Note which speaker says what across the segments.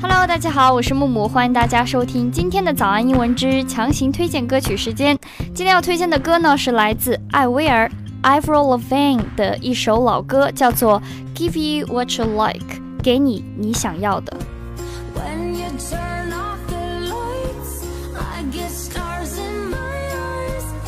Speaker 1: Hello，大家好，我是木木，欢迎大家收听今天的早安英文之强行推荐歌曲时间。今天要推荐的歌呢是来自艾薇儿，I've Roll A Vine 的一首老歌，叫做《Give You What You Like》，给你你想要的 when you turn。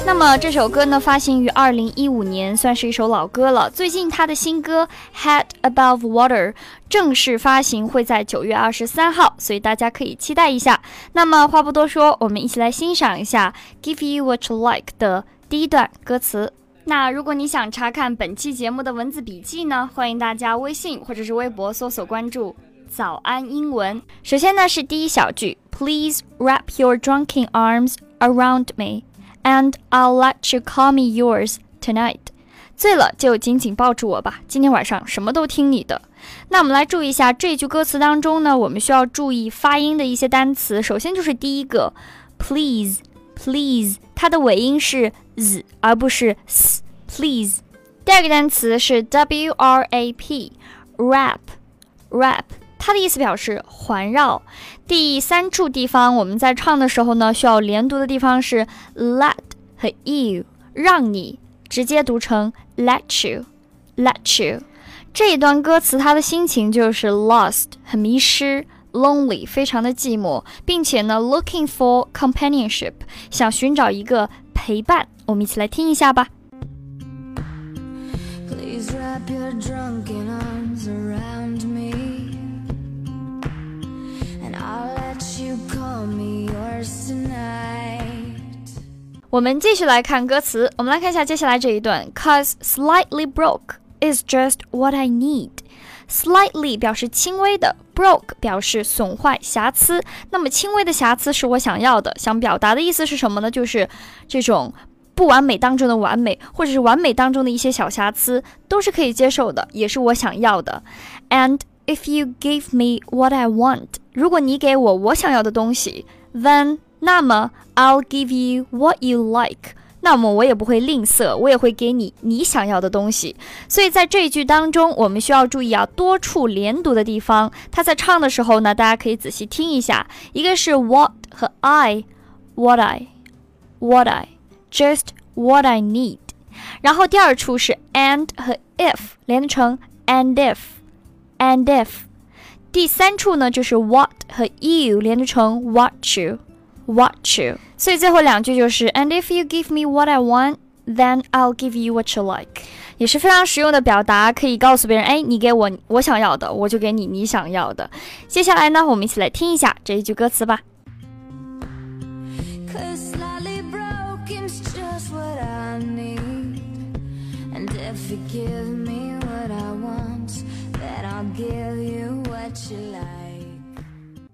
Speaker 1: 那么这首歌呢，发行于二零一五年，算是一首老歌了。最近他的新歌《Head Above Water》正式发行，会在九月二十三号，所以大家可以期待一下。那么话不多说，我们一起来欣赏一下《Give You What You Like》的第一段歌词。那如果你想查看本期节目的文字笔记呢，欢迎大家微信或者是微博搜索关注“早安英文”。首先呢是第一小句：Please wrap your drunken arms around me。And I'll let you call me yours tonight。醉了就紧紧抱住我吧，今天晚上什么都听你的。那我们来注意一下这句歌词当中呢，我们需要注意发音的一些单词。首先就是第一个，please，please，它的尾音是 z 而不是 s。please。第二个单词是 w r a p rap rap。它的意思表示环绕。第三处地方，我们在唱的时候呢，需要连读的地方是 let 和 you，让你直接读成 let you，let you。这一段歌词，他的心情就是 lost，很迷失，lonely，非常的寂寞，并且呢，looking for companionship，想寻找一个陪伴。我们一起来听一下吧。Please wrap your drunken arms around. 我们继续来看歌词，我们来看一下接下来这一段。Cause slightly broke is just what I need. Slightly 表示轻微的，broke 表示损坏、瑕疵。那么轻微的瑕疵是我想要的，想表达的意思是什么呢？就是这种不完美当中的完美，或者是完美当中的一些小瑕疵，都是可以接受的，也是我想要的。And if you give me what I want，如果你给我我想要的东西，then 那么，I'll give you what you like。那么我也不会吝啬，我也会给你你想要的东西。所以在这一句当中，我们需要注意啊，多处连读的地方。他在唱的时候呢，大家可以仔细听一下。一个是 what 和 I，what I，what I，just what I need。然后第二处是 and 和 if 连成 and if，and if。第三处呢就是 what 和 you 连成 what you。Watch you，所以最后两句就是 And if you give me what I want, then I'll give you what you like，也是非常实用的表达，可以告诉别人，哎，你给我我想要的，我就给你你想要的。接下来呢，我们一起来听一下这一句歌词吧。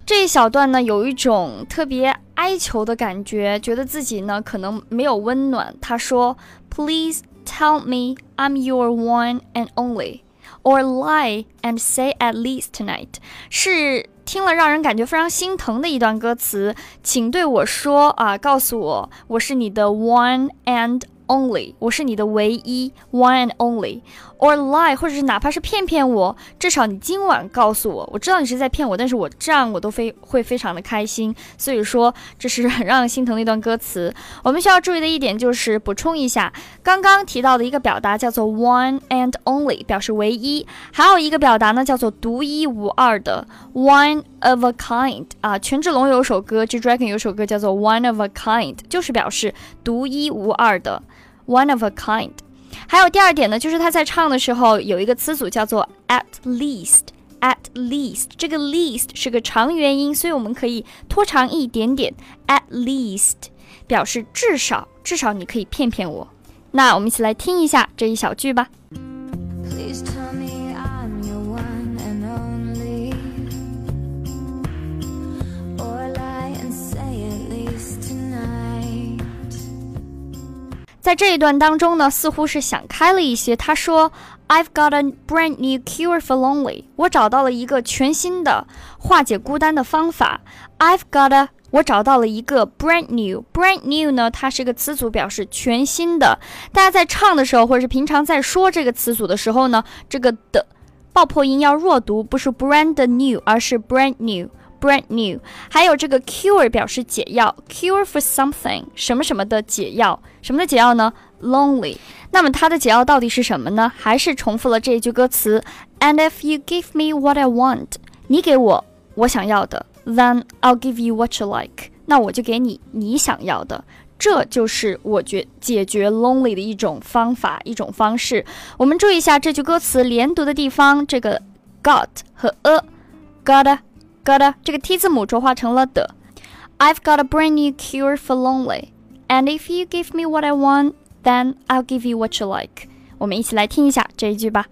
Speaker 1: 这一小段呢，有一种特别哀求的感觉，觉得自己呢可能没有温暖。他说：“Please tell me I'm your one and only, or lie and say at least tonight。”是听了让人感觉非常心疼的一段歌词，请对我说啊，告诉我我是你的 one and。Only，我是你的唯一，one and only，or lie，或者是哪怕是骗骗我，至少你今晚告诉我，我知道你是在骗我，但是我这样我都非会非常的开心。所以说，这是很让人心疼的一段歌词。我们需要注意的一点就是补充一下，刚刚提到的一个表达叫做 one and only，表示唯一；还有一个表达呢叫做独一无二的 one of a kind。啊，权志龙有首歌，G Dragon 有首歌叫做 One of a Kind，就是表示独一无二的。One of a kind，还有第二点呢，就是他在唱的时候有一个词组叫做 at least，at least，这个 least 是个长元音，所以我们可以拖长一点点，at least 表示至少，至少你可以骗骗我。那我们一起来听一下这一小句吧。在这一段当中呢，似乎是想开了一些。他说：“I've got a brand new cure for lonely。”我找到了一个全新的化解孤单的方法。I've got a，我找到了一个 brand new。brand new 呢，它是一个词组，表示全新的。大家在唱的时候，或者是平常在说这个词组的时候呢，这个的爆破音要弱读，不是 brand new，而是 brand new。Brand new，还有这个 cure 表示解药，cure for something 什么什么的解药，什么的解药呢？lonely。那么它的解药到底是什么呢？还是重复了这一句歌词，and if you give me what I want，你给我我想要的，then I'll give you what you like，那我就给你你想要的。这就是我觉解决 lonely 的一种方法，一种方式。我们注意一下这句歌词连读的地方，这个 got 和 a，got got 这个 t 字母浊化成了的。I've got a brand new cure for lonely, and if you give me what I want, then I'll give you what you like。我们一起来听一下这一句吧。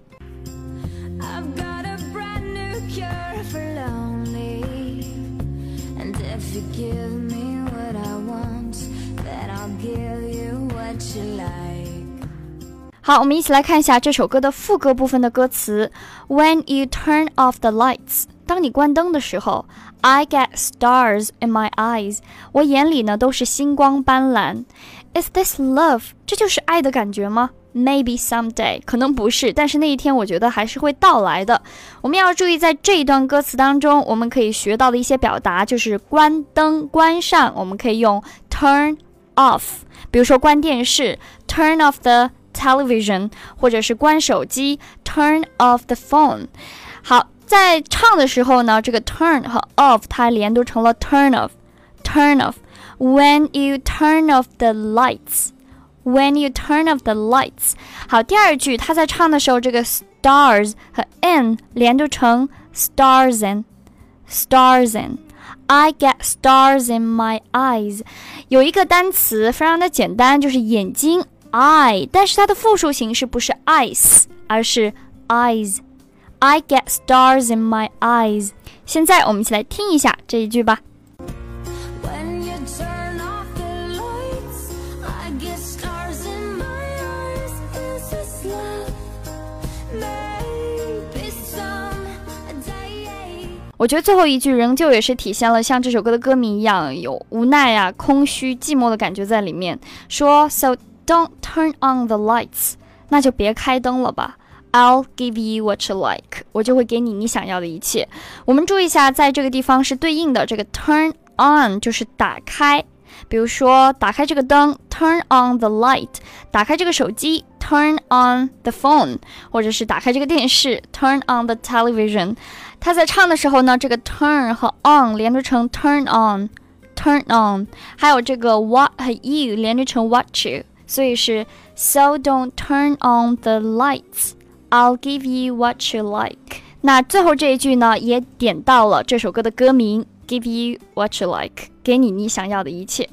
Speaker 1: 好，我们一起来看一下这首歌的副歌部分的歌词。When you turn off the lights， 当你关灯的时候，I get stars in my eyes，我眼里呢都是星光斑斓。Is this love？这就是爱的感觉吗？Maybe someday，可能不是，但是那一天我觉得还是会到来的。我们要注意，在这一段歌词当中，我们可以学到的一些表达就是关灯、关上，我们可以用 turn off，比如说关电视，turn off the television，或者是关手机，turn off the phone。好，在唱的时候呢，这个 turn 和 off 它连读成了 turn off，turn off。When you turn off the lights。When you turn off the lights，好，第二句他在唱的时候，这个 stars 和 in 连读成 stars in，stars in。I get stars in my eyes，有一个单词非常的简单，就是眼睛 eye，但是它的复数形式不是 eyes，而是 eyes。 I get stars in my eyes。现在我们一起来听一下这一句吧。我觉得最后一句仍旧也是体现了像这首歌的歌名一样，有无奈啊、空虚、寂寞的感觉在里面。说 So don't turn on the lights，那就别开灯了吧。I'll give you what you like，我就会给你你想要的一切。我们注意一下，在这个地方是对应的，这个 turn on 就是打开。比如说，打开这个灯，turn on the light；打开这个手机，turn on the phone；或者是打开这个电视，turn on the television。他在唱的时候呢，这个 turn 和 on 连读成 turn on，turn on，还有这个 what 和 you 连读成 watch you，所以是 so don't turn on the I'll give you what you like。那最后这一句呢，也点到了这首歌的歌名，give you what you like，给你你想要的一切。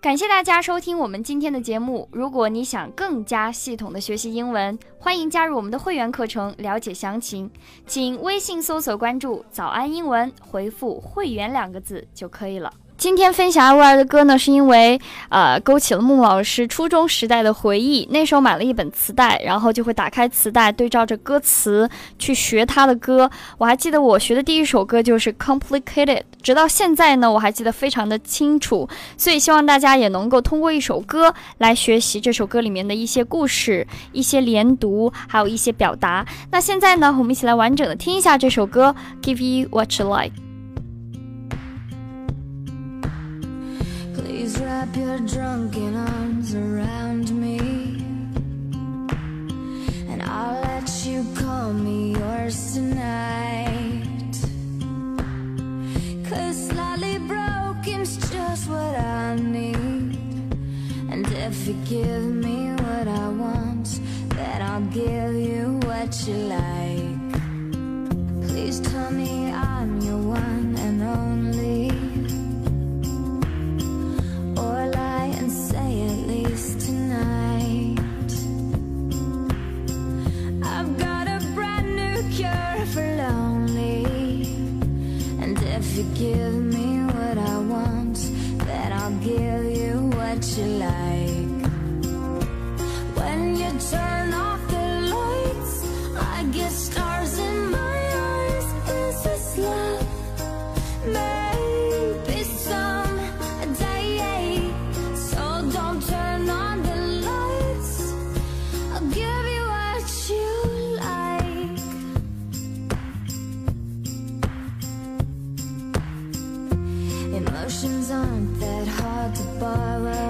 Speaker 1: 感谢大家收听我们今天的节目。如果你想更加系统的学习英文，欢迎加入我们的会员课程，了解详情，请微信搜索关注“早安英文”，回复“会员”两个字就可以了。今天分享爱的歌呢，是因为呃勾起了孟老师初中时代的回忆。那时候买了一本磁带，然后就会打开磁带，对照着歌词去学他的歌。我还记得我学的第一首歌就是《Complicated》，直到现在呢，我还记得非常的清楚。所以希望大家也能够通过一首歌来学习这首歌里面的一些故事、一些连读，还有一些表达。那现在呢，我们一起来完整的听一下这首歌《Give You What You Like》。Wrap your drunken arms around me. And I'll let you call me yours tonight. Cause slightly broken's just what I need. And if you give me what I want Then I'll give you what you like. Please tell me Emotions
Speaker 2: aren't that hard to borrow.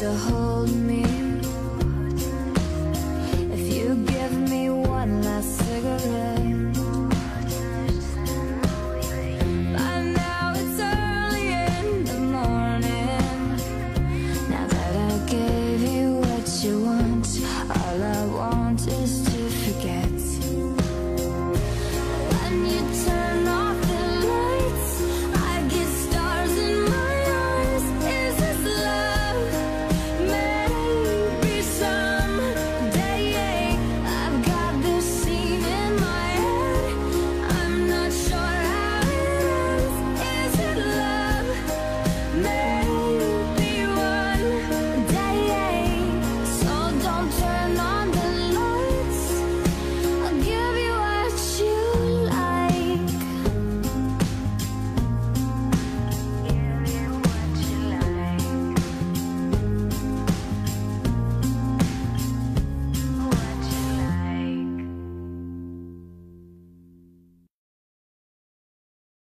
Speaker 2: to hold me